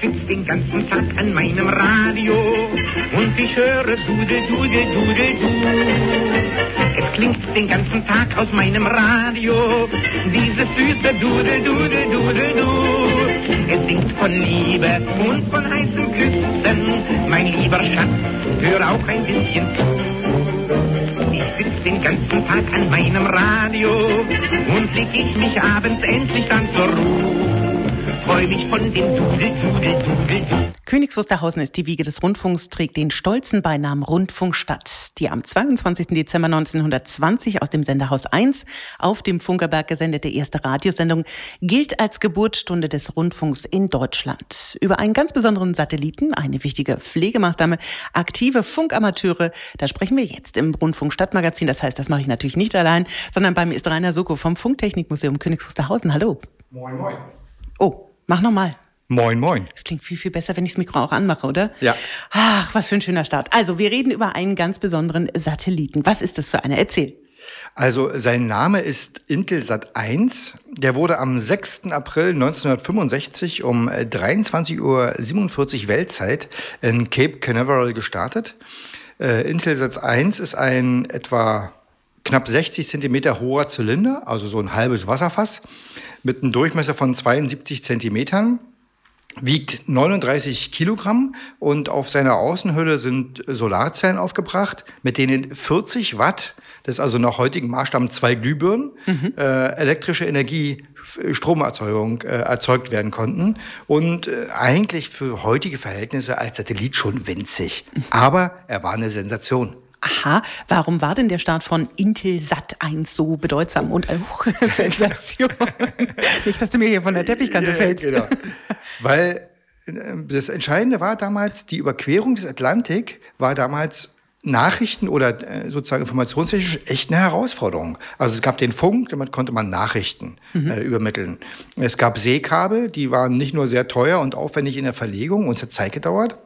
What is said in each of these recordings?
sitz den ganzen Tag an meinem Radio und ich höre Dude, Dude, Dude, Du. Es klingt den ganzen Tag aus meinem Radio dieses süße Dude, Dude, Dude, Du. Es singt von Liebe und von heißen Küssen. Mein lieber Schatz, hör auch ein bisschen zu. Ich sitz den ganzen Tag an meinem Radio und leg ich mich abends endlich dann zur Ruhe freu mich von dem Dudel, Dudel, Dudel. Königs Wusterhausen ist die Wiege des Rundfunks, trägt den stolzen Beinamen Rundfunkstadt. Die am 22. Dezember 1920 aus dem Senderhaus 1 auf dem Funkerberg gesendete erste Radiosendung gilt als Geburtsstunde des Rundfunks in Deutschland. Über einen ganz besonderen Satelliten, eine wichtige Pflegemaßnahme, aktive Funkamateure, da sprechen wir jetzt im Rundfunkstadtmagazin. Das heißt, das mache ich natürlich nicht allein, sondern beim ist Rainer Soko vom Funktechnikmuseum Königs Wusterhausen. Hallo. Moin, moin. Oh, Mach nochmal. Moin, moin. Das klingt viel, viel besser, wenn ich das Mikro auch anmache, oder? Ja. Ach, was für ein schöner Start. Also, wir reden über einen ganz besonderen Satelliten. Was ist das für einer? Erzähl. Also, sein Name ist Intelsat 1. Der wurde am 6. April 1965 um 23.47 Uhr Weltzeit in Cape Canaveral gestartet. Äh, Intelsat 1 ist ein etwa knapp 60 Zentimeter hoher Zylinder, also so ein halbes Wasserfass mit einem Durchmesser von 72 Zentimetern wiegt 39 Kilogramm und auf seiner Außenhülle sind Solarzellen aufgebracht, mit denen 40 Watt, das ist also nach heutigen Maßstaben zwei Glühbirnen, mhm. äh, elektrische Energie, Stromerzeugung äh, erzeugt werden konnten. Und äh, eigentlich für heutige Verhältnisse als Satellit schon winzig. Aber er war eine Sensation. Aha, warum war denn der Start von Intel Sat 1 so bedeutsam und eine Sensation? Nicht, dass du mir hier von der Teppichkante fällst. Genau. Weil äh, das Entscheidende war damals, die Überquerung des Atlantik war damals Nachrichten oder äh, sozusagen informationstechnisch echt eine Herausforderung. Also es gab den Funk, damit konnte man Nachrichten mhm. äh, übermitteln. Es gab Seekabel, die waren nicht nur sehr teuer und aufwendig in der Verlegung und es hat Zeit gedauert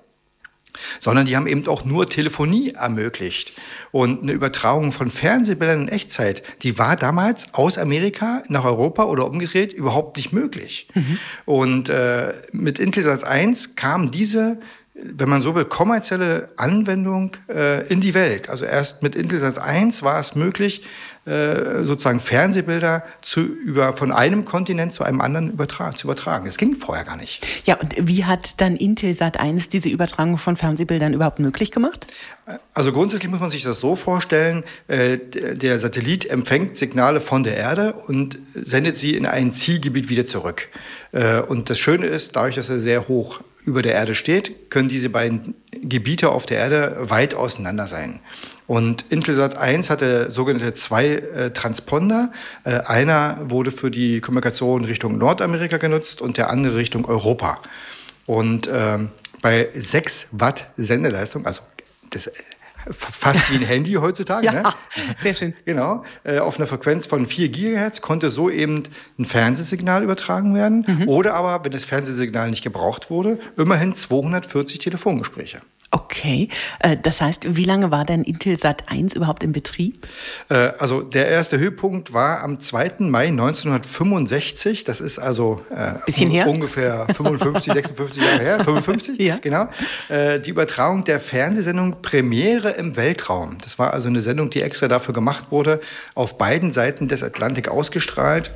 sondern die haben eben auch nur Telefonie ermöglicht. Und eine Übertragung von Fernsehbildern in Echtzeit, die war damals aus Amerika nach Europa oder umgedreht überhaupt nicht möglich. Mhm. Und äh, mit Intelsat 1 kam diese wenn man so will, kommerzielle Anwendung äh, in die Welt. Also erst mit Intelsat 1 war es möglich, äh, sozusagen Fernsehbilder zu, über, von einem Kontinent zu einem anderen übertra zu übertragen. Das ging vorher gar nicht. Ja, und wie hat dann Intelsat 1 diese Übertragung von Fernsehbildern überhaupt möglich gemacht? Also grundsätzlich muss man sich das so vorstellen, äh, der Satellit empfängt Signale von der Erde und sendet sie in ein Zielgebiet wieder zurück. Äh, und das Schöne ist, dadurch, dass er sehr hoch über der Erde steht, können diese beiden Gebiete auf der Erde weit auseinander sein. Und Intelsat 1 hatte sogenannte zwei äh, Transponder. Äh, einer wurde für die Kommunikation Richtung Nordamerika genutzt und der andere Richtung Europa. Und äh, bei 6 Watt Sendeleistung, also das fast wie ein Handy heutzutage. ja, ne? sehr schön. Genau. Äh, auf einer Frequenz von 4 Gigahertz konnte so eben ein Fernsehsignal übertragen werden. Mhm. Oder aber, wenn das Fernsehsignal nicht gebraucht wurde, immerhin 240 Telefongespräche. Okay, äh, das heißt, wie lange war denn Intelsat 1 überhaupt in Betrieb? Äh, also der erste Höhepunkt war am 2. Mai 1965. Das ist also äh, ungefähr 55, 56 Jahre her. 55, ja. genau. Die Übertragung der Fernsehsendung Premiere im Weltraum. Das war also eine Sendung, die extra dafür gemacht wurde, auf beiden Seiten des Atlantik ausgestrahlt.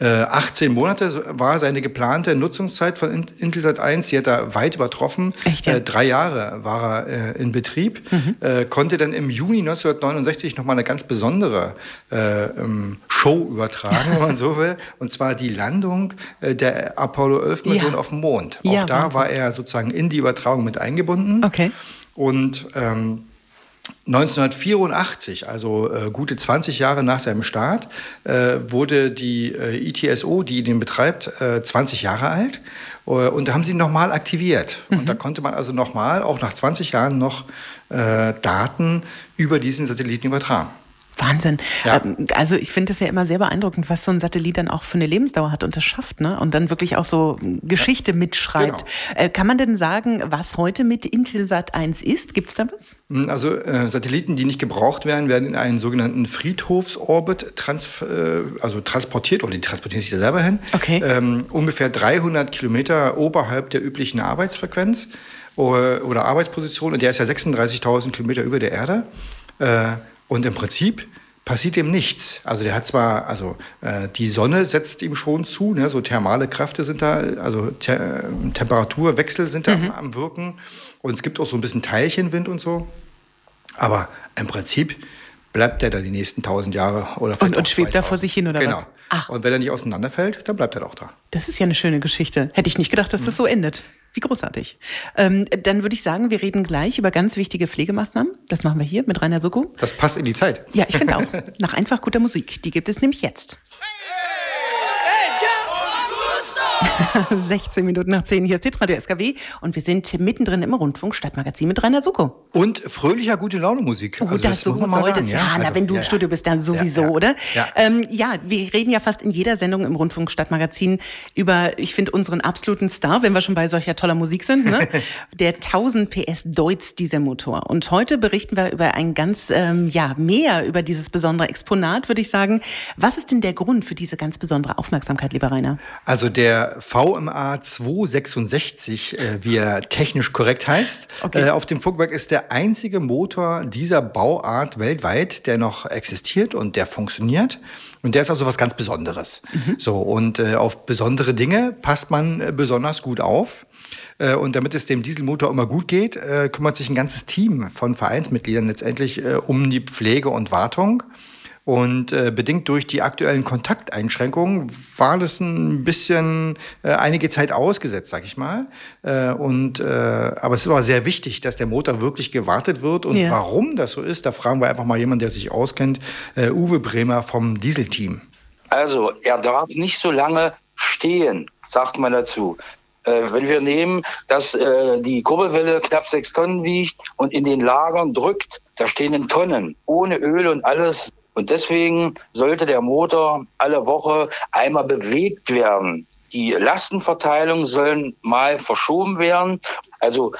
18 äh, Monate war seine geplante Nutzungszeit von Intelsat 1. Sie hat er weit übertroffen. Echt, ja? äh, drei Jahre war er äh, in Betrieb. Mhm. Konnte dann im Juni 1969 nochmal eine ganz besondere äh, ähm, Show übertragen, wenn man so will. Und zwar die Landung der Apollo 11 Mission ja. auf dem Mond. Auch ja, da Wahnsinn. war er sozusagen in die Übertragung mit eingebunden. Okay. Und ähm, 1984, also äh, gute 20 Jahre nach seinem Start, äh, wurde die äh, ITSO, die den betreibt, 20 äh, Jahre alt. Äh, und da haben sie nochmal aktiviert. Mhm. Und da konnte man also nochmal, auch nach 20 Jahren, noch äh, Daten über diesen Satelliten übertragen. Wahnsinn. Ja. Ähm, also ich finde es ja immer sehr beeindruckend, was so ein Satellit dann auch für eine Lebensdauer hat und das schafft, ne? Und dann wirklich auch so Geschichte ja. mitschreibt. Genau. Äh, kann man denn sagen, was heute mit Intelsat 1 ist? Gibt es da was? Hm, also äh, Satelliten, die nicht gebraucht werden, werden in einen sogenannten Friedhofsorbit trans äh, also transportiert oder die transportieren sich da selber hin. Okay. Ähm, ungefähr 300 Kilometer oberhalb der üblichen Arbeitsfrequenz oder, oder Arbeitsposition. Und der ist ja 36.000 Kilometer über der Erde. Äh, und im Prinzip passiert ihm nichts. Also der hat zwar, also äh, die Sonne setzt ihm schon zu, ne, so thermale Kräfte sind da, also Te äh, Temperaturwechsel sind da mhm. am, am Wirken und es gibt auch so ein bisschen Teilchenwind und so. Aber im Prinzip bleibt der da die nächsten tausend Jahre oder Und, und schwebt da vor sich hin oder genau. was? Ach. Und wenn er nicht auseinanderfällt, dann bleibt er auch da. Das ist ja eine schöne Geschichte. Hätte ich nicht gedacht, dass mhm. das so endet. Wie großartig. Ähm, dann würde ich sagen, wir reden gleich über ganz wichtige Pflegemaßnahmen. Das machen wir hier mit Rainer Soko. Das passt in die Zeit. Ja, ich finde auch. Nach einfach guter Musik. Die gibt es nämlich jetzt. 16 Minuten nach 10. Hier ist Titra der SKW und wir sind mittendrin im Rundfunk Stadtmagazin mit Rainer Suko. Und fröhlicher gute Laune Musik. Oh, also das, das so sollte es. Ja, ja. Also, na, wenn du ja, im Studio bist, dann sowieso, ja, oder? Ja. Ähm, ja, wir reden ja fast in jeder Sendung im Rundfunk Stadtmagazin über, ich finde, unseren absoluten Star, wenn wir schon bei solcher toller Musik sind, ne? der 1000 PS Deutz Dieselmotor. Und heute berichten wir über ein ganz, ähm, ja, mehr über dieses besondere Exponat, würde ich sagen. Was ist denn der Grund für diese ganz besondere Aufmerksamkeit, lieber Rainer? Also der VMA 266, äh, wie er technisch korrekt heißt. Okay. Äh, auf dem Funkwerk ist der einzige Motor dieser Bauart weltweit, der noch existiert und der funktioniert. Und der ist also was ganz Besonderes. Mhm. So, und äh, auf besondere Dinge passt man äh, besonders gut auf. Äh, und damit es dem Dieselmotor immer gut geht, äh, kümmert sich ein ganzes Team von Vereinsmitgliedern letztendlich um die Pflege und Wartung. Und äh, bedingt durch die aktuellen Kontakteinschränkungen war das ein bisschen äh, einige Zeit ausgesetzt, sag ich mal. Äh, und, äh, aber es war sehr wichtig, dass der Motor wirklich gewartet wird. Und ja. warum das so ist, da fragen wir einfach mal jemanden, der sich auskennt. Äh, Uwe Bremer vom Dieselteam. Also, er darf nicht so lange stehen, sagt man dazu. Äh, wenn wir nehmen, dass äh, die Kurbelwelle knapp sechs Tonnen wiegt und in den Lagern drückt, da stehen in Tonnen, ohne Öl und alles und deswegen sollte der Motor alle Woche einmal bewegt werden. Die Lastenverteilung sollen mal verschoben werden. Also,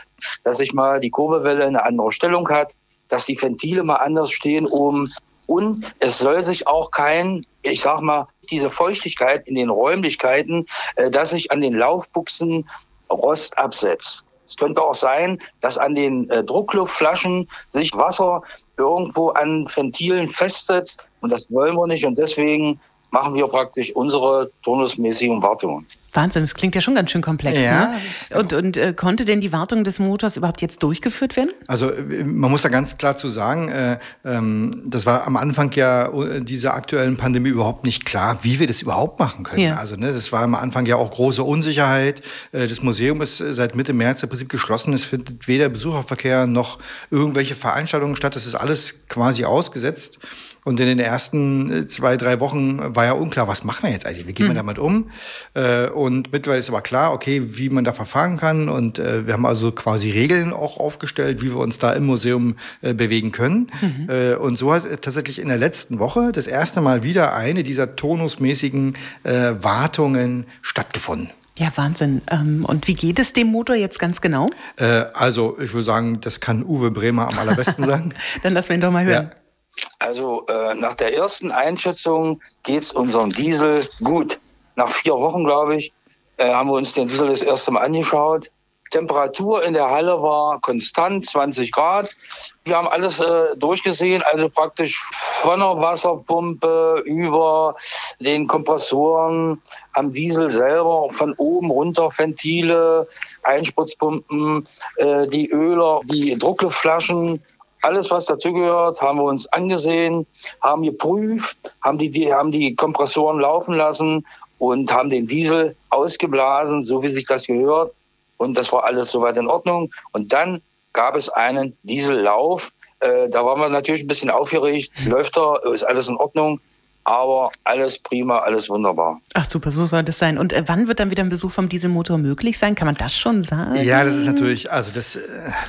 dass sich mal die Kurbelwelle eine andere Stellung hat, dass die Ventile mal anders stehen oben. Und es soll sich auch kein, ich sag mal, diese Feuchtigkeit in den Räumlichkeiten, äh, dass sich an den Laufbuchsen Rost absetzt. Es könnte auch sein, dass an den äh, Druckluftflaschen sich Wasser irgendwo an Ventilen festsetzt und das wollen wir nicht und deswegen machen wir praktisch unsere turnusmäßigen Wartungen. Wahnsinn, das klingt ja schon ganz schön komplex. Ja, ne? Und, und äh, konnte denn die Wartung des Motors überhaupt jetzt durchgeführt werden? Also äh, man muss da ganz klar zu sagen, äh, ähm, das war am Anfang ja äh, dieser aktuellen Pandemie überhaupt nicht klar, wie wir das überhaupt machen können. Ja. Also ne, das war am Anfang ja auch große Unsicherheit. Äh, das Museum ist seit Mitte März im Prinzip geschlossen. Es findet weder Besucherverkehr noch irgendwelche Veranstaltungen statt. Das ist alles quasi ausgesetzt. Und in den ersten äh, zwei, drei Wochen war ja unklar, was machen wir jetzt eigentlich? Wie gehen wir mhm. damit um? Äh, und mittlerweile ist aber klar, okay, wie man da verfahren kann. Und äh, wir haben also quasi Regeln auch aufgestellt, wie wir uns da im Museum bewegen können. Mhm. Und so hat tatsächlich in der letzten Woche das erste Mal wieder eine dieser tonusmäßigen Wartungen stattgefunden. Ja, Wahnsinn. Ähm, und wie geht es dem Motor jetzt ganz genau? Also, ich würde sagen, das kann Uwe Bremer am allerbesten sagen. Dann lassen wir ihn doch mal hören. Ja. Also äh, nach der ersten Einschätzung geht es unserem Diesel gut. Nach vier Wochen, glaube ich, äh, haben wir uns den Diesel das erste Mal angeschaut. Temperatur in der Halle war konstant, 20 Grad. Wir haben alles äh, durchgesehen, also praktisch von der Wasserpumpe über den Kompressoren am Diesel selber, von oben runter Ventile, Einspritzpumpen, äh, die Öler, die Druckluftflaschen, alles, was dazugehört, haben wir uns angesehen, haben geprüft, haben die, die, haben die Kompressoren laufen lassen und haben den Diesel ausgeblasen, so wie sich das gehört. Und das war alles soweit in Ordnung. Und dann gab es einen Diesellauf. Äh, da waren wir natürlich ein bisschen aufgeregt. Läuft er, ist alles in Ordnung. Aber alles prima, alles wunderbar. Ach super, so soll das sein. Und äh, wann wird dann wieder ein Besuch vom Dieselmotor möglich sein? Kann man das schon sagen? Ja, das ist natürlich, also das, äh,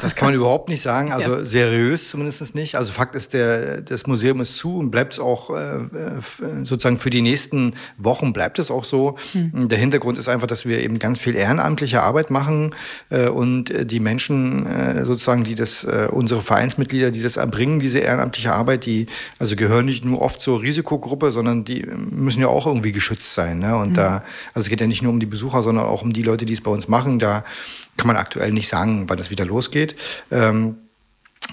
das kann man überhaupt nicht sagen, also ja. seriös zumindest nicht. Also Fakt ist, der, das Museum ist zu und bleibt es auch äh, sozusagen für die nächsten Wochen bleibt es auch so. Hm. Der Hintergrund ist einfach, dass wir eben ganz viel ehrenamtliche Arbeit machen äh, und die Menschen äh, sozusagen, die das, äh, unsere Vereinsmitglieder, die das erbringen, diese ehrenamtliche Arbeit, die also gehören nicht nur oft zur Risikogruppe, sondern die müssen ja auch irgendwie geschützt sein. Ne? Und mhm. da, also es geht ja nicht nur um die Besucher, sondern auch um die Leute, die es bei uns machen. Da kann man aktuell nicht sagen, wann das wieder losgeht. Ähm,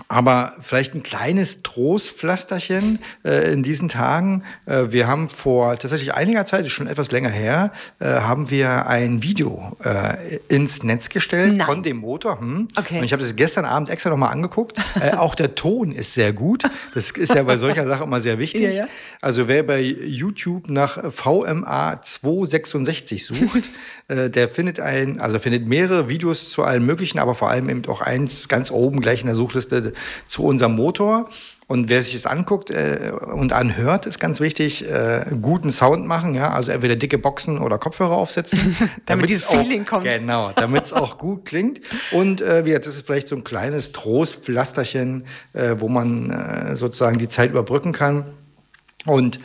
aber vielleicht ein kleines Trostpflasterchen äh, in diesen Tagen. Äh, wir haben vor tatsächlich einiger Zeit, ist schon etwas länger her, äh, haben wir ein Video äh, ins Netz gestellt Nein. von dem Motor. Hm. Okay. Und ich habe das gestern Abend extra nochmal angeguckt. Äh, auch der Ton ist sehr gut. Das ist ja bei solcher Sache immer sehr wichtig. Ja, ja. Also wer bei YouTube nach VMA 266 sucht, äh, der findet ein, also findet mehrere Videos zu allen möglichen, aber vor allem eben auch eins ganz oben gleich in der Suchliste zu unserem Motor. Und wer sich das anguckt äh, und anhört, ist ganz wichtig, äh, guten Sound machen, ja, also entweder dicke Boxen oder Kopfhörer aufsetzen, damit dieses auch, Feeling kommt. Genau, damit es auch gut klingt. Und äh, wie das ist vielleicht so ein kleines Trostpflasterchen, äh, wo man äh, sozusagen die Zeit überbrücken kann. Und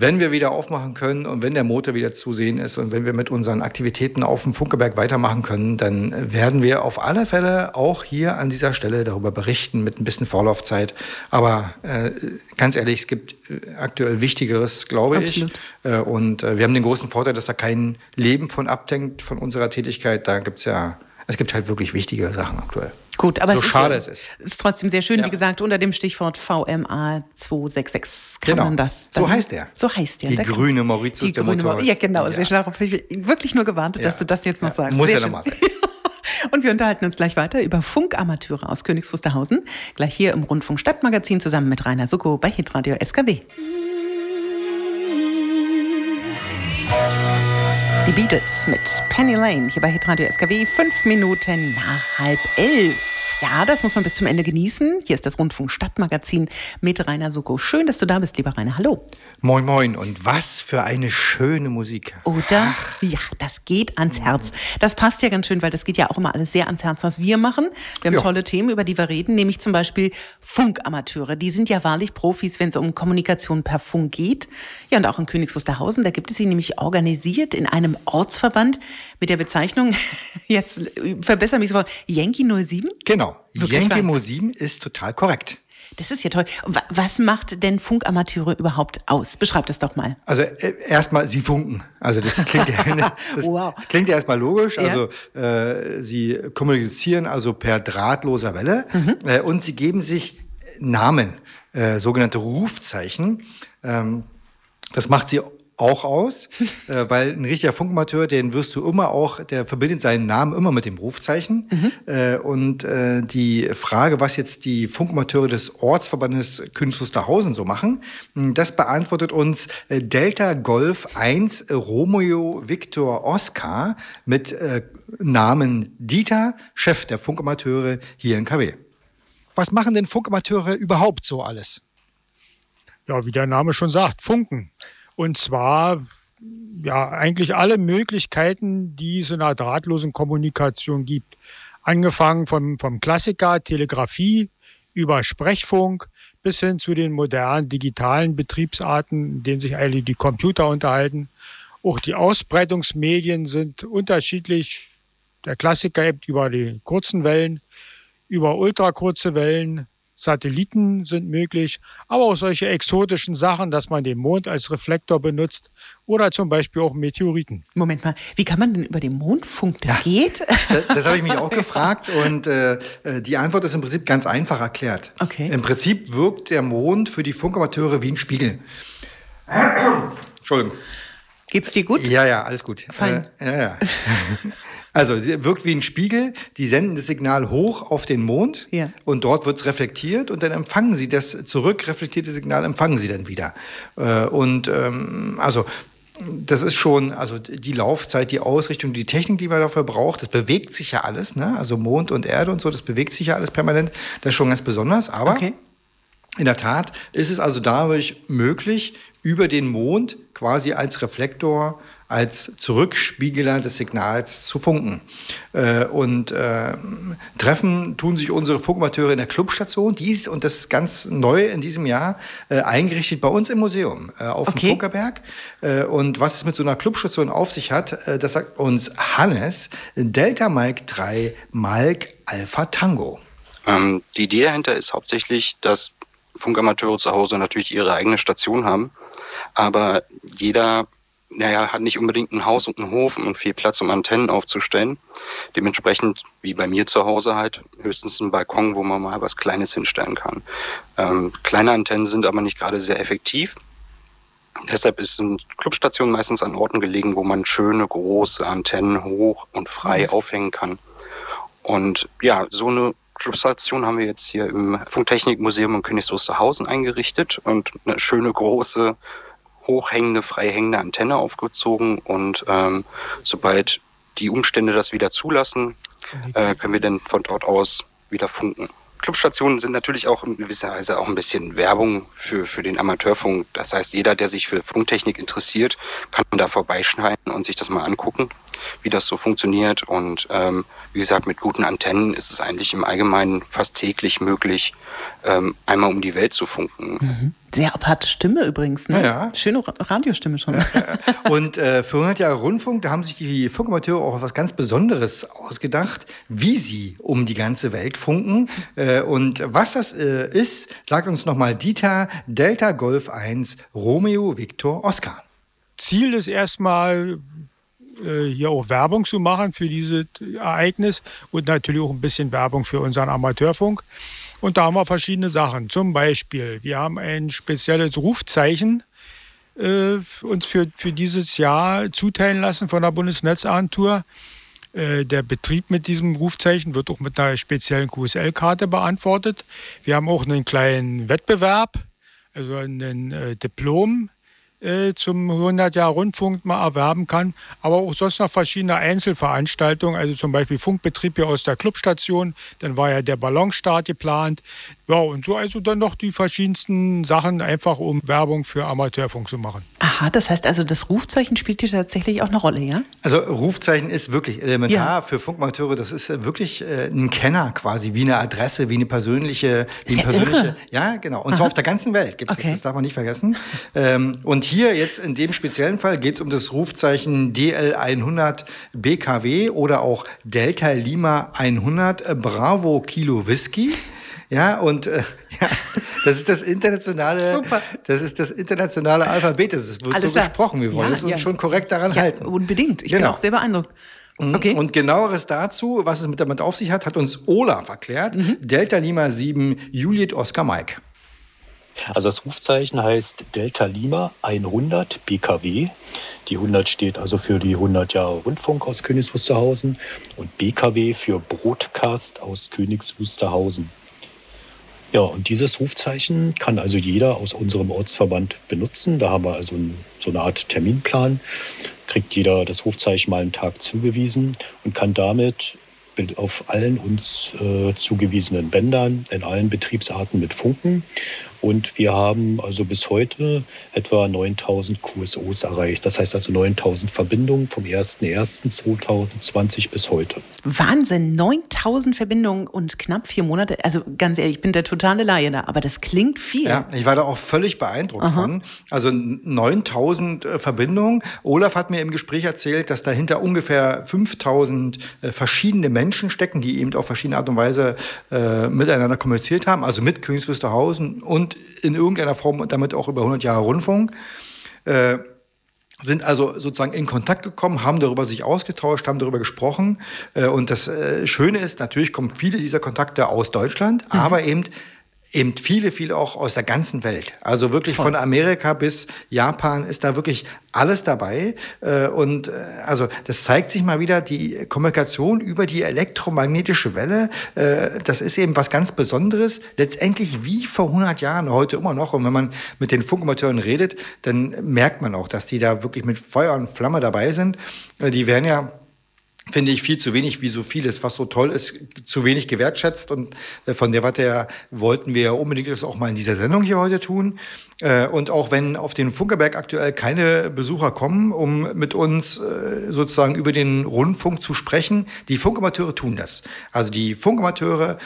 wenn wir wieder aufmachen können und wenn der Motor wieder zu sehen ist und wenn wir mit unseren Aktivitäten auf dem Funkeberg weitermachen können, dann werden wir auf alle Fälle auch hier an dieser Stelle darüber berichten mit ein bisschen Vorlaufzeit. Aber äh, ganz ehrlich, es gibt äh, aktuell Wichtigeres, glaube Absolut. ich. Äh, und äh, wir haben den großen Vorteil, dass da kein Leben von abdenkt von unserer Tätigkeit. Da gibt es ja, es gibt halt wirklich wichtige Sachen aktuell. Gut, aber so es schade ist, es ist. ist trotzdem sehr schön. Ja. Wie gesagt, unter dem Stichwort VMA 266 kann genau. man das. so heißt er. So heißt er. Die grüne Mauritius die der grüne Motor. Ja, genau. Ja. Sehr schnell. Ich wirklich nur gewartet, dass du das jetzt noch sagst. Muss sehr ja nochmal sein. Und wir unterhalten uns gleich weiter über Funkamateure aus Königs Wusterhausen. Gleich hier im Rundfunk Stadtmagazin zusammen mit Rainer Sucko bei Hitradio SKW. Die Beatles mit Penny Lane hier bei Hitradio SKW. Fünf Minuten nach halb elf. Ja, das muss man bis zum Ende genießen. Hier ist das Rundfunk Stadtmagazin mit Rainer Suko. Schön, dass du da bist, lieber Rainer. Hallo. Moin, moin. Und was für eine schöne Musik. Oder? Ach. Ja, das geht ans Herz. Das passt ja ganz schön, weil das geht ja auch immer alles sehr ans Herz, was wir machen. Wir haben jo. tolle Themen, über die wir reden, nämlich zum Beispiel Funkamateure. Die sind ja wahrlich Profis, wenn es um Kommunikation per Funk geht. Ja, und auch in Königs Wusterhausen, da gibt es sie nämlich organisiert in einem Ortsverband mit der Bezeichnung, jetzt verbessere mich sofort, Yankee 07? Genau. Wirklich Yankee 07 ist total korrekt. Das ist ja toll. Was macht denn Funkamateure überhaupt aus? Beschreib das doch mal. Also äh, erstmal, sie funken. Also das klingt ja, das, wow. klingt ja erstmal logisch. Ja. Also äh, sie kommunizieren also per drahtloser Welle mhm. äh, und sie geben sich Namen, äh, sogenannte Rufzeichen. Ähm, das macht sie auch aus, äh, weil ein richtiger Funkamateur, den wirst du immer auch, der verbindet seinen Namen immer mit dem Rufzeichen. Mhm. Äh, und äh, die Frage, was jetzt die Funkamateure des Ortsverbandes Königs Wusterhausen so machen, hm, das beantwortet uns äh, Delta Golf 1 Romeo Victor Oscar mit äh, Namen Dieter, Chef der Funkamateure hier in KW. Was machen denn Funkamateure überhaupt so alles? Ja, wie der Name schon sagt, Funken. Und zwar ja eigentlich alle Möglichkeiten, die es in einer drahtlosen Kommunikation gibt. Angefangen vom, vom Klassiker, Telegrafie, über Sprechfunk bis hin zu den modernen digitalen Betriebsarten, in denen sich eigentlich die Computer unterhalten. Auch die Ausbreitungsmedien sind unterschiedlich. Der Klassiker eben über die kurzen Wellen, über ultrakurze Wellen, Satelliten sind möglich, aber auch solche exotischen Sachen, dass man den Mond als Reflektor benutzt oder zum Beispiel auch Meteoriten. Moment mal, wie kann man denn über den Mond funken? Das ja, geht? Das, das habe ich mich auch gefragt und äh, die Antwort ist im Prinzip ganz einfach erklärt. Okay. Im Prinzip wirkt der Mond für die Funkamateure wie ein Spiegel. Entschuldigung. Geht's dir gut? Ja, ja, alles gut. Fein. Äh, ja, ja. Also sie wirkt wie ein Spiegel, die senden das Signal hoch auf den Mond ja. und dort wird es reflektiert und dann empfangen sie das zurückreflektierte Signal, empfangen sie dann wieder. Äh, und ähm, also das ist schon, also die Laufzeit, die Ausrichtung, die Technik, die man dafür braucht, das bewegt sich ja alles, ne? Also Mond und Erde und so, das bewegt sich ja alles permanent. Das ist schon ganz besonders, aber okay. In der Tat ist es also dadurch möglich, über den Mond quasi als Reflektor, als Zurückspiegeler des Signals zu funken. Äh, und äh, treffen tun sich unsere Funkamateure in der Clubstation. Die ist, und das ist ganz neu in diesem Jahr, äh, eingerichtet bei uns im Museum äh, auf okay. dem Funkerberg. Äh, und was es mit so einer Clubstation auf sich hat, äh, das sagt uns Hannes, Delta Mike 3 Mike Alpha Tango. Ähm, die Idee dahinter ist hauptsächlich, dass Funkamateure zu Hause natürlich ihre eigene Station haben aber jeder naja, hat nicht unbedingt ein Haus und einen Hof und viel Platz, um Antennen aufzustellen. Dementsprechend, wie bei mir zu Hause halt, höchstens ein Balkon, wo man mal was Kleines hinstellen kann. Ähm, kleine Antennen sind aber nicht gerade sehr effektiv. Deshalb ist eine Clubstation meistens an Orten gelegen, wo man schöne, große Antennen hoch und frei aufhängen kann. Und ja, so eine Clubstation haben wir jetzt hier im Funktechnikmuseum in Königs Wusterhausen eingerichtet und eine schöne, große, hochhängende, freihängende Antenne aufgezogen und ähm, sobald die Umstände das wieder zulassen, äh, können wir dann von dort aus wieder funken. Clubstationen sind natürlich auch in gewisser Weise auch ein bisschen Werbung für, für den Amateurfunk. Das heißt, jeder, der sich für Funktechnik interessiert, kann da vorbeischneiden und sich das mal angucken, wie das so funktioniert. Und ähm, wie gesagt, mit guten Antennen ist es eigentlich im Allgemeinen fast täglich möglich, ähm, einmal um die Welt zu funken. Mhm. Sehr aparte Stimme übrigens, ne? Ja, Schöne Radiostimme schon. Und äh, für 100 Jahre Rundfunk, da haben sich die Funkamateure auch was ganz Besonderes ausgedacht, wie sie um die ganze Welt funken. Äh, und was das äh, ist, sagt uns nochmal Dieter Delta Golf 1 Romeo Victor Oscar. Ziel ist erstmal, hier auch Werbung zu machen für dieses Ereignis und natürlich auch ein bisschen Werbung für unseren Amateurfunk. Und da haben wir verschiedene Sachen. Zum Beispiel, wir haben ein spezielles Rufzeichen äh, uns für, für dieses Jahr zuteilen lassen von der Bundesnetzagentur. Äh, der Betrieb mit diesem Rufzeichen wird auch mit einer speziellen QSL-Karte beantwortet. Wir haben auch einen kleinen Wettbewerb, also ein äh, Diplom äh, zum 100 Jahr Rundfunk mal erwerben kann, aber auch sonst noch verschiedene Einzelveranstaltungen, also zum Beispiel Funkbetrieb hier aus der Clubstation, dann war ja der Ballonstart geplant, ja und so also dann noch die verschiedensten Sachen einfach um Werbung für Amateurfunk zu machen. Aha, das heißt also das Rufzeichen spielt hier tatsächlich auch eine Rolle, ja? Also Rufzeichen ist wirklich elementar ja. für Funkamateure, das ist äh, wirklich äh, ein Kenner quasi, wie eine Adresse, wie eine persönliche, wie eine persönliche, irre. ja genau, und Aha. zwar auf der ganzen Welt gibt es okay. das, das darf man nicht vergessen. Ähm, und hier jetzt in dem speziellen Fall geht es um das Rufzeichen DL100 BKW oder auch Delta Lima 100 äh, Bravo Kilo Whisky. Ja, und äh, ja, das ist das internationale, Super. das ist das internationale Alphabet. Das wird Alles so da. gesprochen. Wir wollen ja, es uns ja. schon korrekt daran ja, halten. Unbedingt. Ich genau. bin auch sehr beeindruckt. Mhm. Okay. Und genaueres dazu, was es mit damit auf sich hat, hat uns Olaf erklärt. Mhm. Delta Lima 7 Juliet Oscar Mike. Also das Rufzeichen heißt Delta Lima 100 BKW. Die 100 steht also für die 100 Jahre Rundfunk aus Königs Wusterhausen und BKW für Broadcast aus Königs Wusterhausen. Ja, und dieses Rufzeichen kann also jeder aus unserem Ortsverband benutzen. Da haben wir also so eine Art Terminplan. Kriegt jeder das Rufzeichen mal einen Tag zugewiesen und kann damit auf allen uns äh, zugewiesenen Bändern in allen Betriebsarten mit funken und wir haben also bis heute etwa 9000 QSOs erreicht. Das heißt also 9000 Verbindungen vom 01.01.2020 bis heute. Wahnsinn, 9000 Verbindungen und knapp vier Monate. Also ganz ehrlich, ich bin der totale Laie da, aber das klingt viel. Ja, ich war da auch völlig beeindruckt Aha. von. Also 9000 äh, Verbindungen. Olaf hat mir im Gespräch erzählt, dass dahinter ungefähr 5000 äh, verschiedene Menschen stecken, die eben auf verschiedene Art und Weise äh, miteinander kommuniziert haben, also mit Königs Wusterhausen und und in irgendeiner Form damit auch über 100 Jahre Rundfunk. Äh, sind also sozusagen in Kontakt gekommen, haben darüber sich ausgetauscht, haben darüber gesprochen. Äh, und das äh, Schöne ist, natürlich kommen viele dieser Kontakte aus Deutschland, mhm. aber eben eben viele, viele auch aus der ganzen Welt. Also wirklich Toll. von Amerika bis Japan ist da wirklich alles dabei. Äh, und äh, also das zeigt sich mal wieder, die Kommunikation über die elektromagnetische Welle, äh, das ist eben was ganz Besonderes. Letztendlich wie vor 100 Jahren, heute immer noch. Und wenn man mit den Funkamateuren redet, dann merkt man auch, dass die da wirklich mit Feuer und Flamme dabei sind. Die werden ja finde ich viel zu wenig, wie so vieles, was so toll ist, zu wenig gewertschätzt. Und äh, von der Warte her wollten wir unbedingt das auch mal in dieser Sendung hier heute tun. Äh, und auch wenn auf den Funkerberg aktuell keine Besucher kommen, um mit uns äh, sozusagen über den Rundfunk zu sprechen, die Funkamateure tun das. Also die Funkamateure,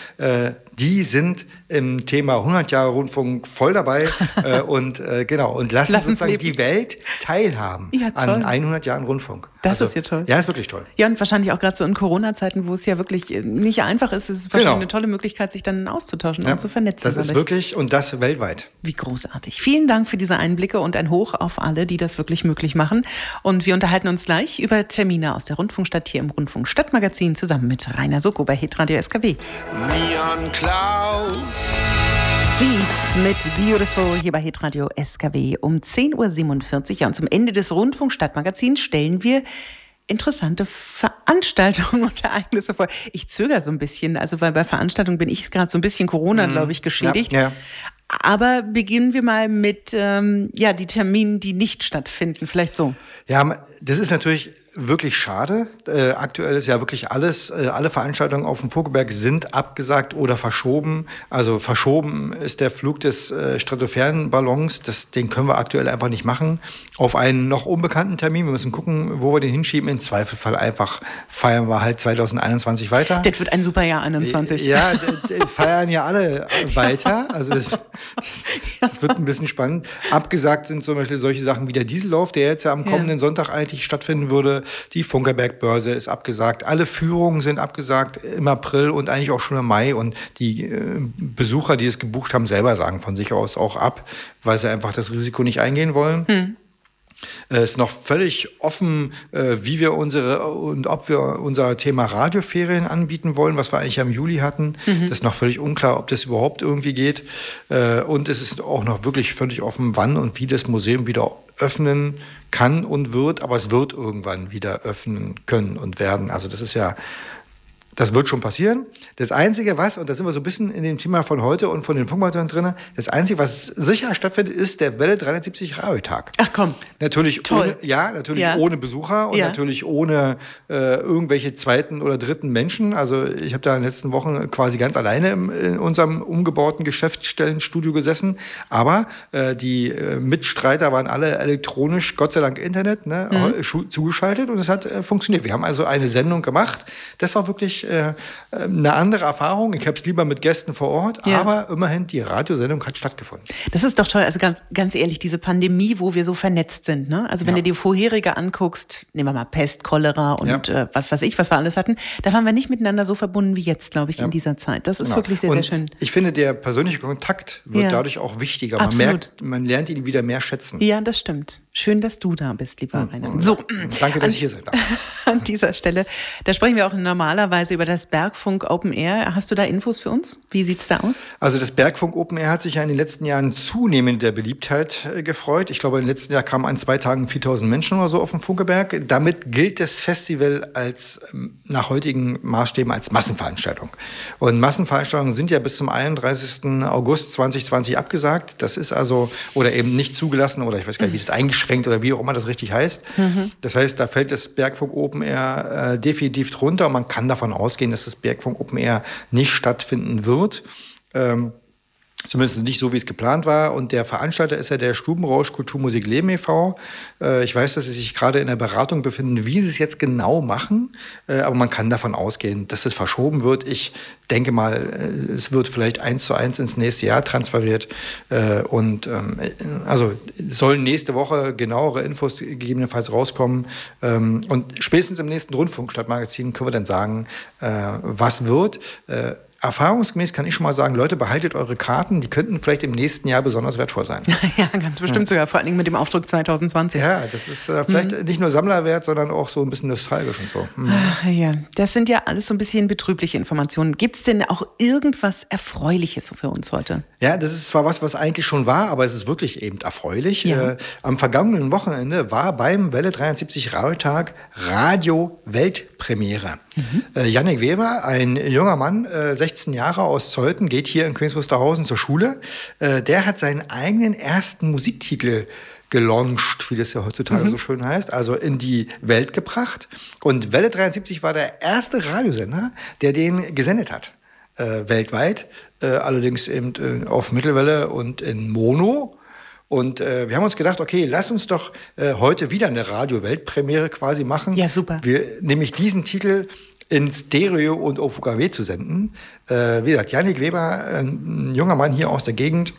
die sind im Thema 100 Jahre Rundfunk voll dabei und genau und lassen Lass sozusagen leben. die Welt teilhaben Ja, an 100 Jahren Rundfunk. Das Also, ist ja toll. Ja, ist wirklich toll. Ja, und wahrscheinlich auch gerade so in Corona-Zeiten, wo es ja wirklich äh, nicht einfach ist, ist es wahrscheinlich Genau. eine tolle Möglichkeit, sich dann auszutauschen Ja, und zu vernetzen. Das ist wirklich und das weltweit. Wie großartig. Vielen Dank für diese Einblicke und ein Hoch auf alle, die das wirklich möglich machen. Und wir unterhalten uns gleich über Termine aus der Rundfunkstadt hier im Rundfunk Stadtmagazin zusammen mit Rainer Soko bei Hitradio SKW. Neon Clouds. Seed mit Beautiful hier bei Hitradio SKW um 10.47 Uhr. Ja, und zum Ende des Rundfunk Stadtmagazins stellen wir interessante Veranstaltungen und Ereignisse vor. Ich zögere so ein bisschen, also weil bei Veranstaltungen bin ich gerade so ein bisschen Corona, glaube ich, geschädigt. Ja, ja. Aber beginnen wir mal mit ähm, ja die Terminen, die nicht stattfinden. Vielleicht so. Ja, das ist natürlich wirklich schade. Äh, aktuell ist ja wirklich alles, äh, alle Veranstaltungen auf dem Vogelberg sind abgesagt oder verschoben. Also verschoben ist der Flug des äh, Stratosphärenballons. Das, den können wir aktuell einfach nicht machen. Auf einen noch unbekannten Termin. Wir müssen gucken, wo wir den hinschieben. Im Zweifelsfall einfach feiern wir halt 2021 weiter. Das wird ein super Jahr 21. Ja, feiern ja alle weiter. Also das, das, wird ein bisschen spannend. Abgesagt sind zum Beispiel solche Sachen wie der Diesellauf, der jetzt ja am kommenden Sonntag eigentlich stattfinden würde. Die Funkerberg-Börse ist abgesagt. Alle Führungen sind abgesagt im April und eigentlich auch schon im Mai. Und die äh, Besucher, die es gebucht haben, selber sagen von sich aus auch ab, weil sie einfach das Risiko nicht eingehen wollen. Es ist noch völlig offen, äh, wie wir unsere und ob wir unser Thema Radioferien anbieten wollen, was wir eigentlich im Juli hatten. Das ist noch völlig unklar, ob das überhaupt irgendwie geht. Äh, und es ist auch noch wirklich völlig offen, wann und wie das Museum wieder öffnen kann und wird. Aber es wird irgendwann wieder öffnen können und werden. Also das ist ja das wird schon passieren. Das Einzige, was, und da sind wir so ein bisschen in dem Thema von heute und von den Funkmatoren drin, das Einzige, was sicher stattfindet, ist der Welle 370 Radiotag. Ach komm. Natürlich Toll. ohne, ja, natürlich Ja. ohne Besucher und Ja. natürlich ohne äh, irgendwelche zweiten oder dritten Menschen. Also ich habe da in den letzten Wochen quasi ganz alleine im, in unserem umgebauten Geschäftsstellenstudio gesessen. Aber äh, die äh, Mitstreiter waren alle elektronisch, Gott sei Dank Internet, ne, Mhm. schu- zugeschaltet und es hat äh, funktioniert. Wir haben also eine Sendung gemacht. Das war wirklich äh, eine andere Erfahrung. Ich habe es lieber mit Gästen vor Ort, Ja. aber immerhin die Radiosendung hat stattgefunden. Das ist doch toll. Also ganz, ganz ehrlich, diese Pandemie, wo wir so vernetzt sind. Ne? Also wenn Ja. du dir vorherige anguckst, nehmen wir mal Pest, Cholera und Ja. äh, was weiß ich, was wir alles hatten, da waren wir nicht miteinander so verbunden wie jetzt, glaube ich, in dieser Zeit. Das ist Genau. wirklich sehr, sehr Und schön. Ich finde, der persönliche Kontakt wird dadurch auch wichtiger. Man Absolut. merkt, man lernt ihn wieder mehr schätzen. Ja, das stimmt. Schön, dass du da bist, lieber Hm. Rainer. So, Danke, dass ich hier sein darf. an dieser Stelle, da sprechen wir auch normalerweise über das Bergfunk Open Air. Hast du da Infos für uns? Wie sieht's da aus? Also das Bergfunk Open Air hat sich ja in den letzten Jahren zunehmend der Beliebtheit äh, gefreut. Ich glaube, im letzten Jahr kamen an zwei Tagen 4000 Menschen oder so auf den Funkeberg. Damit gilt das Festival als ähm, nach heutigen Maßstäben als Massenveranstaltung. Und Massenveranstaltungen sind ja bis zum 31. August 2020 abgesagt. Das ist also oder eben nicht zugelassen oder ich weiß gar nicht, wie das eingeschränkt oder wie auch immer das richtig heißt. Das heißt, da fällt das Bergfunk Open Air äh, definitiv drunter. Und man kann davon ausgehen, dass das Bergfunk Open Air nicht stattfinden wird. Ähm, Zumindest nicht so, wie es geplant war. Und der Veranstalter ist ja der Stubenrausch Kulturmusik Leben e.V. Äh, Ich weiß, dass sie sich gerade in der Beratung befinden, wie sie es jetzt genau machen. Äh, Aber man kann davon ausgehen, dass es verschoben wird. Ich denke mal, äh, es wird vielleicht eins zu eins ins nächste Jahr transferiert. Und ähm, äh, also sollen nächste Woche genauere Infos gegebenenfalls rauskommen. Ähm, Und spätestens im nächsten Rundfunkstadtmagazin können wir dann sagen, was wird. Erfahrungsgemäß kann ich schon mal sagen, Leute, behaltet eure Karten, die könnten vielleicht im nächsten Jahr besonders wertvoll sein. Ja, ganz bestimmt sogar, vor allen Dingen mit dem Aufdruck 2020. Ja, das ist äh, vielleicht nicht nur Sammlerwert, sondern auch so ein bisschen nostalgisch und so. Hm. Ah, Ja, das sind ja alles so ein bisschen betrübliche Informationen. Gibt es denn auch irgendwas Erfreuliches für uns heute? Ja, das ist zwar was, was eigentlich schon war, aber es ist wirklich eben erfreulich. Ja. Äh, am vergangenen Wochenende war beim Welle 73 Radiotag Radio Weltpremiere. Äh, Yannick Weber, ein junger Mann, äh, 16 Jahre aus Zeuthen, geht hier in Königs Wusterhausen zur Schule. Äh, der hat seinen eigenen ersten Musiktitel gelauncht, wie das ja heutzutage mhm. so schön heißt, also in die Welt gebracht. Und Welle 73 war der erste Radiosender, der den gesendet hat. Äh, weltweit, äh, allerdings eben äh, auf Mittelwelle und in Mono. Und äh, wir haben uns gedacht, okay, lass uns doch äh, heute wieder eine Radio-Weltpremiere quasi machen. Ja, super. Wir, nämlich diesen Titel in Stereo und auf UKW zu senden. Äh, wie gesagt, Janik Weber, ein junger Mann hier aus der Gegend,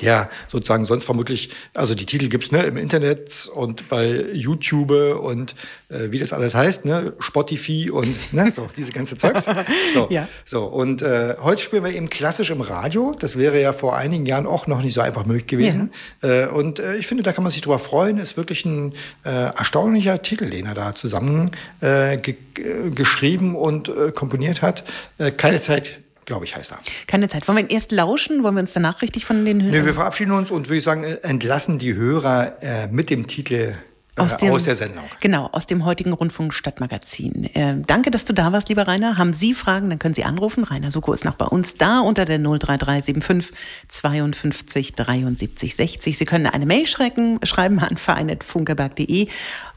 der sozusagen sonst vermutlich, also die Titel gibt's ne, im Internet und bei YouTube und äh, wie das alles heißt, ne, Spotify und ne, so diese ganze Zeugs. So, ja. so und äh, heute spielen wir eben klassisch im Radio. Das wäre ja vor einigen Jahren auch noch nicht so einfach möglich gewesen. Ja. Äh, und äh, ich finde, da kann man sich drüber freuen. Ist wirklich ein äh, erstaunlicher Titel, den er da zusammen äh, ge geschrieben und äh, komponiert hat. Äh, keine Zeit glaube ich, heißt er. Keine Zeit. Wollen wir erst lauschen? Wollen wir uns danach richtig von den Hörern? Nee, wir verabschieden uns und würde ich sagen, entlassen die Hörer äh, mit dem Titel äh, aus, dem, aus, der Sendung. Genau, aus dem heutigen Rundfunk Stadtmagazin. Äh, danke, dass du da warst, lieber Rainer. Haben Sie Fragen, dann können Sie anrufen. Rainer Suko ist noch bei uns da unter der 03375 52 73 60. Sie können eine Mail schrecken, schreiben an vereinet.funkerberg.de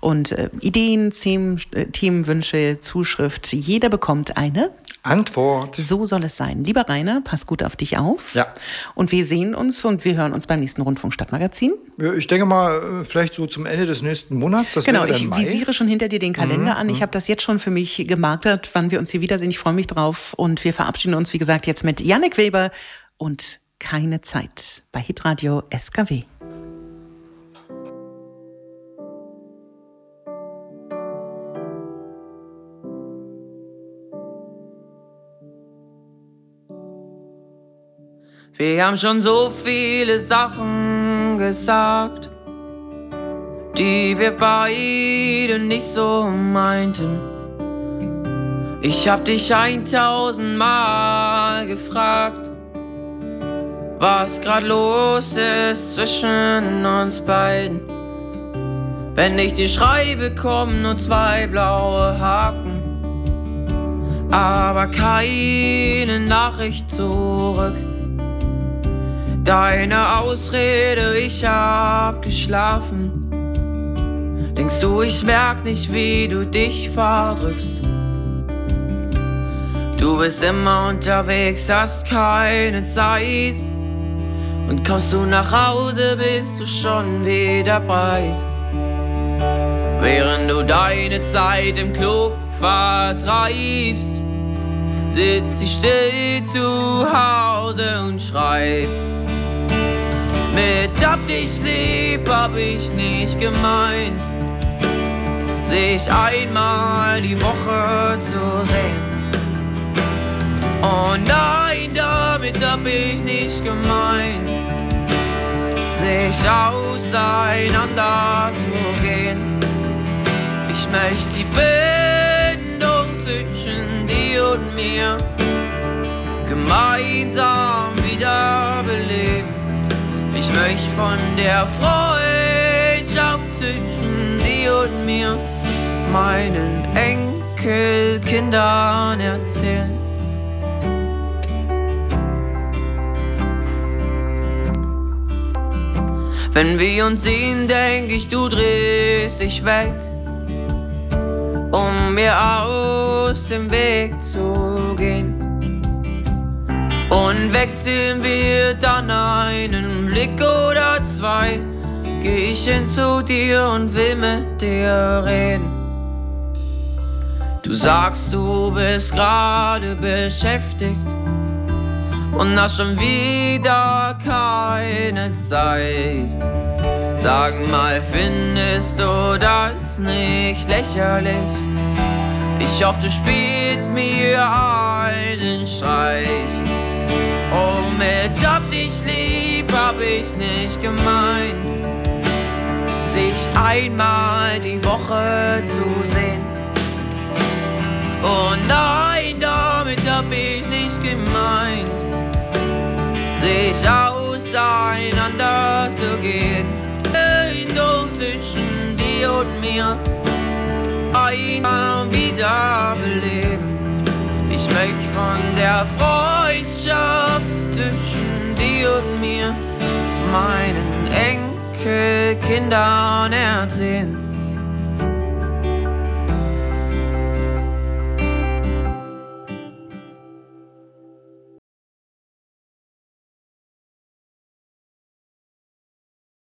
und äh, Ideen, Themen, äh, Themenwünsche, Zuschrift. Jeder bekommt eine Antwort. So soll es sein. Lieber Rainer, pass gut auf dich auf. Ja. Und wir sehen uns und wir hören uns beim nächsten Rundfunk Stadtmagazin. Ich denke mal, äh, vielleicht so zum Ende des nächsten Monats. Das genau, ich Mai. visiere schon hinter dir den Kalender mhm. an. Ich mhm. habe das jetzt schon für mich gemarkert, wann wir uns hier wiedersehen. Ich freue mich drauf. Und wir verabschieden uns, wie gesagt, jetzt mit Yannick Weber und keine Zeit bei Hitradio SKW. Wir haben schon so viele Sachen gesagt, die wir beide nicht so meinten. Ich hab dich eintausendmal gefragt, was grad los ist zwischen uns beiden. Wenn ich dir schreibe, kommen nur zwei blaue Haken, aber keine Nachricht zurück. Deine Ausrede, ich hab geschlafen. Denkst du, ich merk nicht, wie du dich verdrückst? Du bist immer unterwegs, hast keine Zeit. Und kommst du nach Hause, bist du schon wieder breit. Während du deine Zeit im Club vertreibst, sitzt sie still zu Hause und schreibt. Mit hab dich lieb, hab ich nicht gemeint, sich einmal die Woche zu sehen. Oh nein, damit hab ich nicht gemeint, sich auseinander zu gehen. Ich möchte die Bindung zwischen dir und mir gemeinsam wiederbeleben. Ich möchte von der Freundschaft zwischen dir und mir meinen Enkelkindern erzählen. Wenn wir uns sehen, denk ich, du drehst dich weg, um mir aus dem Weg zu gehen. Und wechseln wir dann einen Blick oder zwei, geh ich hin zu dir und will mit dir reden. Du sagst, du bist gerade beschäftigt und hast schon wieder keine Zeit. Sag mal, findest du das nicht lächerlich? Ich hoffe, du spielst mir einen Streich. Mit hab dich lieb, hab ich nicht gemeint, sich einmal die Woche zu sehen. Oh nein, damit hab ich nicht gemeint, sich auseinander zu gehen. Bindung zwischen dir und mir einmal wiederbeleben. Ich möchte von der Freundschaft zwischen dir und mir meinen Enkelkindern erzählen